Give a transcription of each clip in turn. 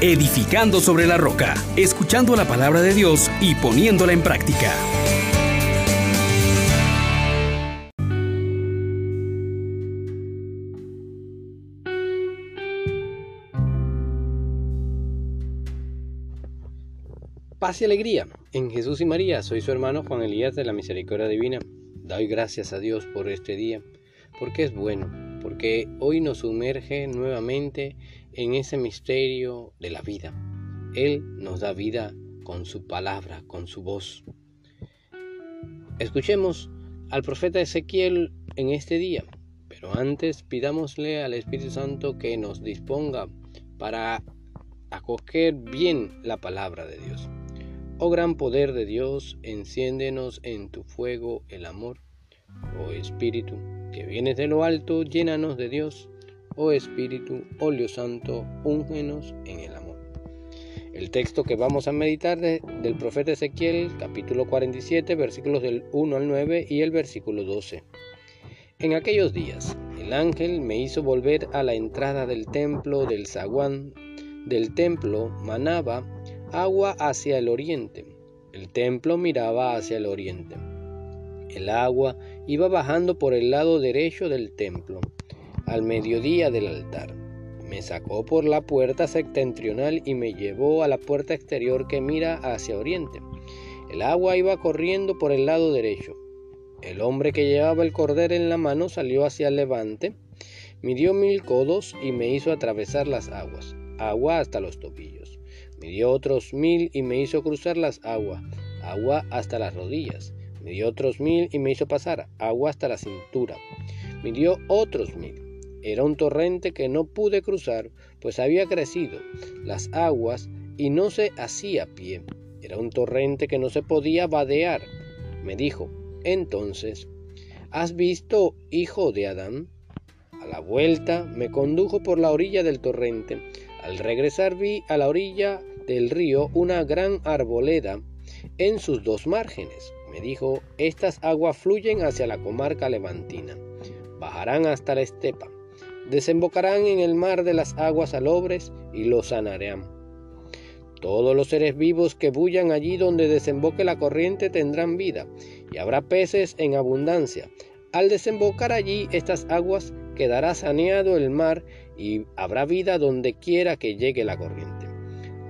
edificando sobre la roca, escuchando la palabra de Dios y poniéndola en práctica. Paz y alegría en Jesús y María. Soy su hermano Juan Elías de la Misericordia Divina. Doy gracias a Dios por este día, porque es bueno, porque hoy nos sumerge nuevamente en ese misterio de la vida. Él nos da vida con su palabra, con su voz. Escuchemos al profeta Ezequiel en este día, pero antes pidámosle al Espíritu Santo que nos disponga para acoger bien la palabra de Dios. Oh gran poder de Dios, enciéndenos en tu fuego el amor. Oh Espíritu, que vienes de lo alto, llénanos de Dios. Oh Espíritu, óleo santo, úngenos en el amor. El texto que vamos a meditar del profeta Ezequiel, capítulo 47, versículos del 1 al 9 y el versículo 12. En aquellos días, el ángel me hizo volver a la entrada del templo del zaguán del templo manaba agua hacia el oriente. El templo miraba hacia el oriente. El agua iba bajando por el lado derecho del templo, al mediodía del altar. Me sacó por la puerta septentrional y me llevó a la puerta exterior que mira hacia oriente. El agua iba corriendo por el lado derecho. El hombre que llevaba el cordero en la mano salió hacia el levante, midió mil codos y me hizo atravesar las aguas, agua hasta los tobillos. Me dio otros mil y me hizo cruzar las aguas, agua hasta las rodillas. Me dio otros mil y me hizo pasar agua hasta la cintura. Me dio otros mil. Era un torrente que no pude cruzar, pues había crecido las aguas y no se hacía pie. Era un torrente que no se podía vadear. Me dijo, entonces, ¿has visto, hijo de Adán? A la vuelta me condujo por la orilla del torrente. Al regresar vi a la orilla del río una gran arboleda en sus dos márgenes. Me dijo, estas aguas fluyen hacia la comarca levantina, bajarán hasta la estepa, desembocarán en el mar de las aguas alobres y lo sanarán. Todos los seres vivos que bullan allí donde desemboque la corriente tendrán vida, y habrá peces en abundancia. Al desembocar allí estas aguas quedará saneado el mar y habrá vida donde quiera que llegue la corriente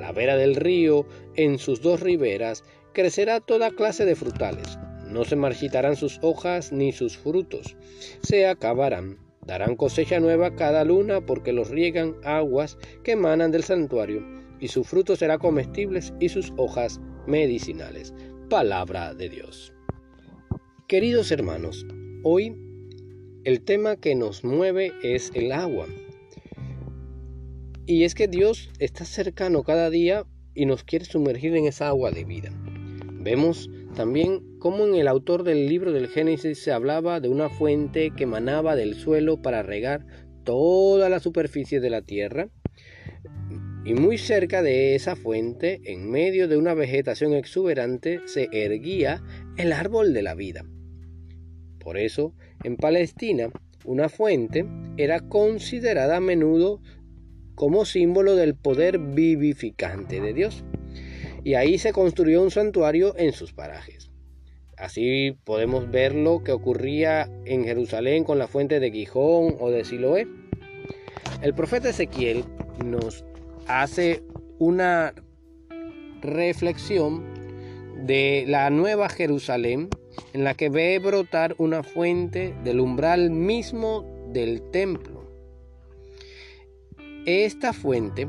la vera del río, en sus dos riberas, crecerá toda clase de frutales. No se marchitarán sus hojas ni sus frutos. Se acabarán. Darán cosecha nueva cada luna porque los riegan aguas que emanan del santuario, y su fruto será comestibles y sus hojas medicinales. Palabra de Dios. Queridos hermanos, hoy el tema que nos mueve es el agua. Y es que Dios está cercano cada día y nos quiere sumergir en esa agua de vida. Vemos también cómo en el autor del libro del Génesis se hablaba de una fuente que emanaba del suelo para regar toda la superficie de la tierra. Y muy cerca de esa fuente, en medio de una vegetación exuberante, se erguía el árbol de la vida. Por eso, en Palestina, una fuente era considerada a menudo como símbolo del poder vivificante de Dios. Y ahí se construyó un santuario en sus parajes. Así podemos ver lo que ocurría en Jerusalén con la fuente de Gijón o de Siloé. El profeta Ezequiel nos hace una reflexión de la nueva Jerusalén en la que ve brotar una fuente del umbral mismo del templo esta fuente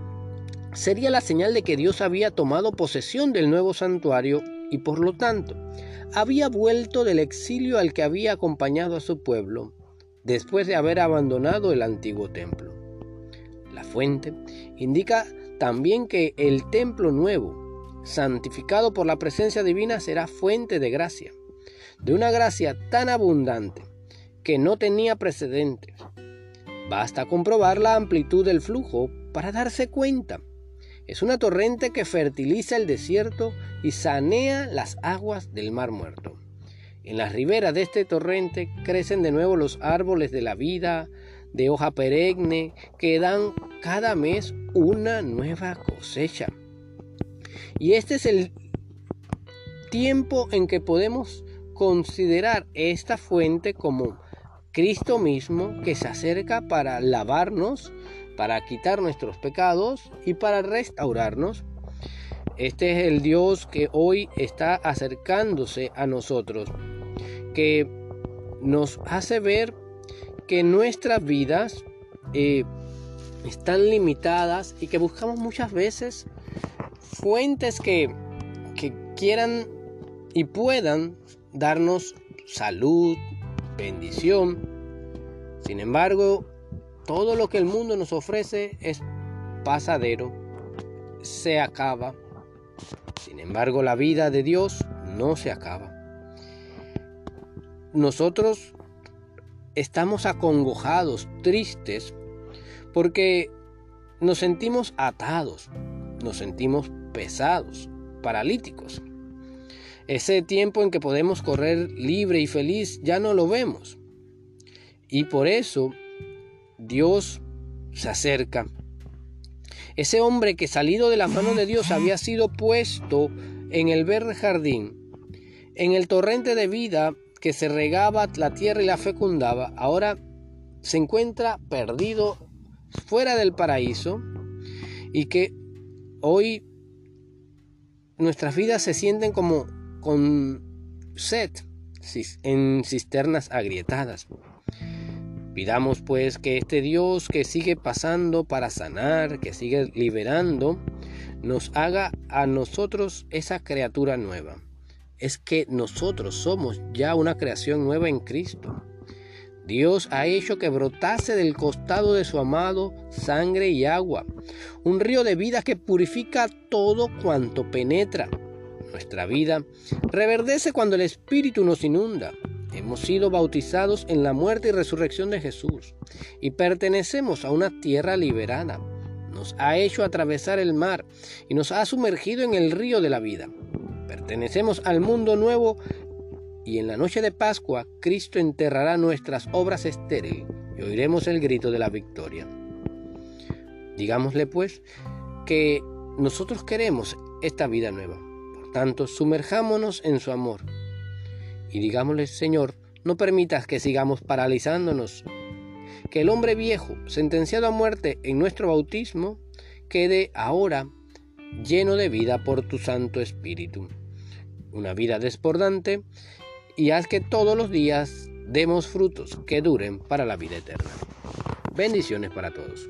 sería la señal de que Dios había tomado posesión del nuevo santuario y por lo tanto había vuelto del exilio al que había acompañado a su pueblo después de haber abandonado el antiguo templo. La fuente indica también que el templo nuevo, santificado por la presencia divina, será fuente de gracia, de una gracia tan abundante que no tenía precedentes, Basta comprobar la amplitud del flujo para darse cuenta. Es una torrente que fertiliza el desierto y sanea las aguas del mar muerto. En las riberas de este torrente crecen de nuevo los árboles de la vida, de hoja perenne que dan cada mes una nueva cosecha. Y este es el tiempo en que podemos considerar esta fuente como Cristo mismo que se acerca para lavarnos, para quitar nuestros pecados y para restaurarnos. Este es el Dios que hoy está acercándose a nosotros, que nos hace ver que nuestras vidas eh, están limitadas y que buscamos muchas veces fuentes que, que quieran y puedan darnos salud, bendición. Sin embargo, todo lo que el mundo nos ofrece es pasadero, se acaba. Sin embargo, la vida de Dios no se acaba. Nosotros estamos acongojados, tristes, porque nos sentimos atados, nos sentimos pesados, paralíticos. Ese tiempo en que podemos correr libre y feliz ya no lo vemos. Y por eso Dios se acerca. Ese hombre que salido de la mano de Dios había sido puesto en el verde jardín, en el torrente de vida que se regaba la tierra y la fecundaba, ahora se encuentra perdido fuera del paraíso y que hoy nuestras vidas se sienten como con sed en cisternas agrietadas. Pidamos pues que este Dios que sigue pasando para sanar, que sigue liberando, nos haga a nosotros esa criatura nueva. Es que nosotros somos ya una creación nueva en Cristo. Dios ha hecho que brotase del costado de su amado sangre y agua, un río de vida que purifica todo cuanto penetra nuestra vida reverdece cuando el Espíritu nos inunda. Hemos sido bautizados en la muerte y resurrección de Jesús y pertenecemos a una tierra liberada. Nos ha hecho atravesar el mar y nos ha sumergido en el río de la vida. Pertenecemos al mundo nuevo y en la noche de Pascua Cristo enterrará nuestras obras estériles y oiremos el grito de la victoria. Digámosle pues que nosotros queremos esta vida nueva tanto, sumerjámonos en su amor y digámosle, Señor, no permitas que sigamos paralizándonos, que el hombre viejo, sentenciado a muerte en nuestro bautismo, quede ahora lleno de vida por tu Santo Espíritu. Una vida desbordante y haz que todos los días demos frutos que duren para la vida eterna. Bendiciones para todos.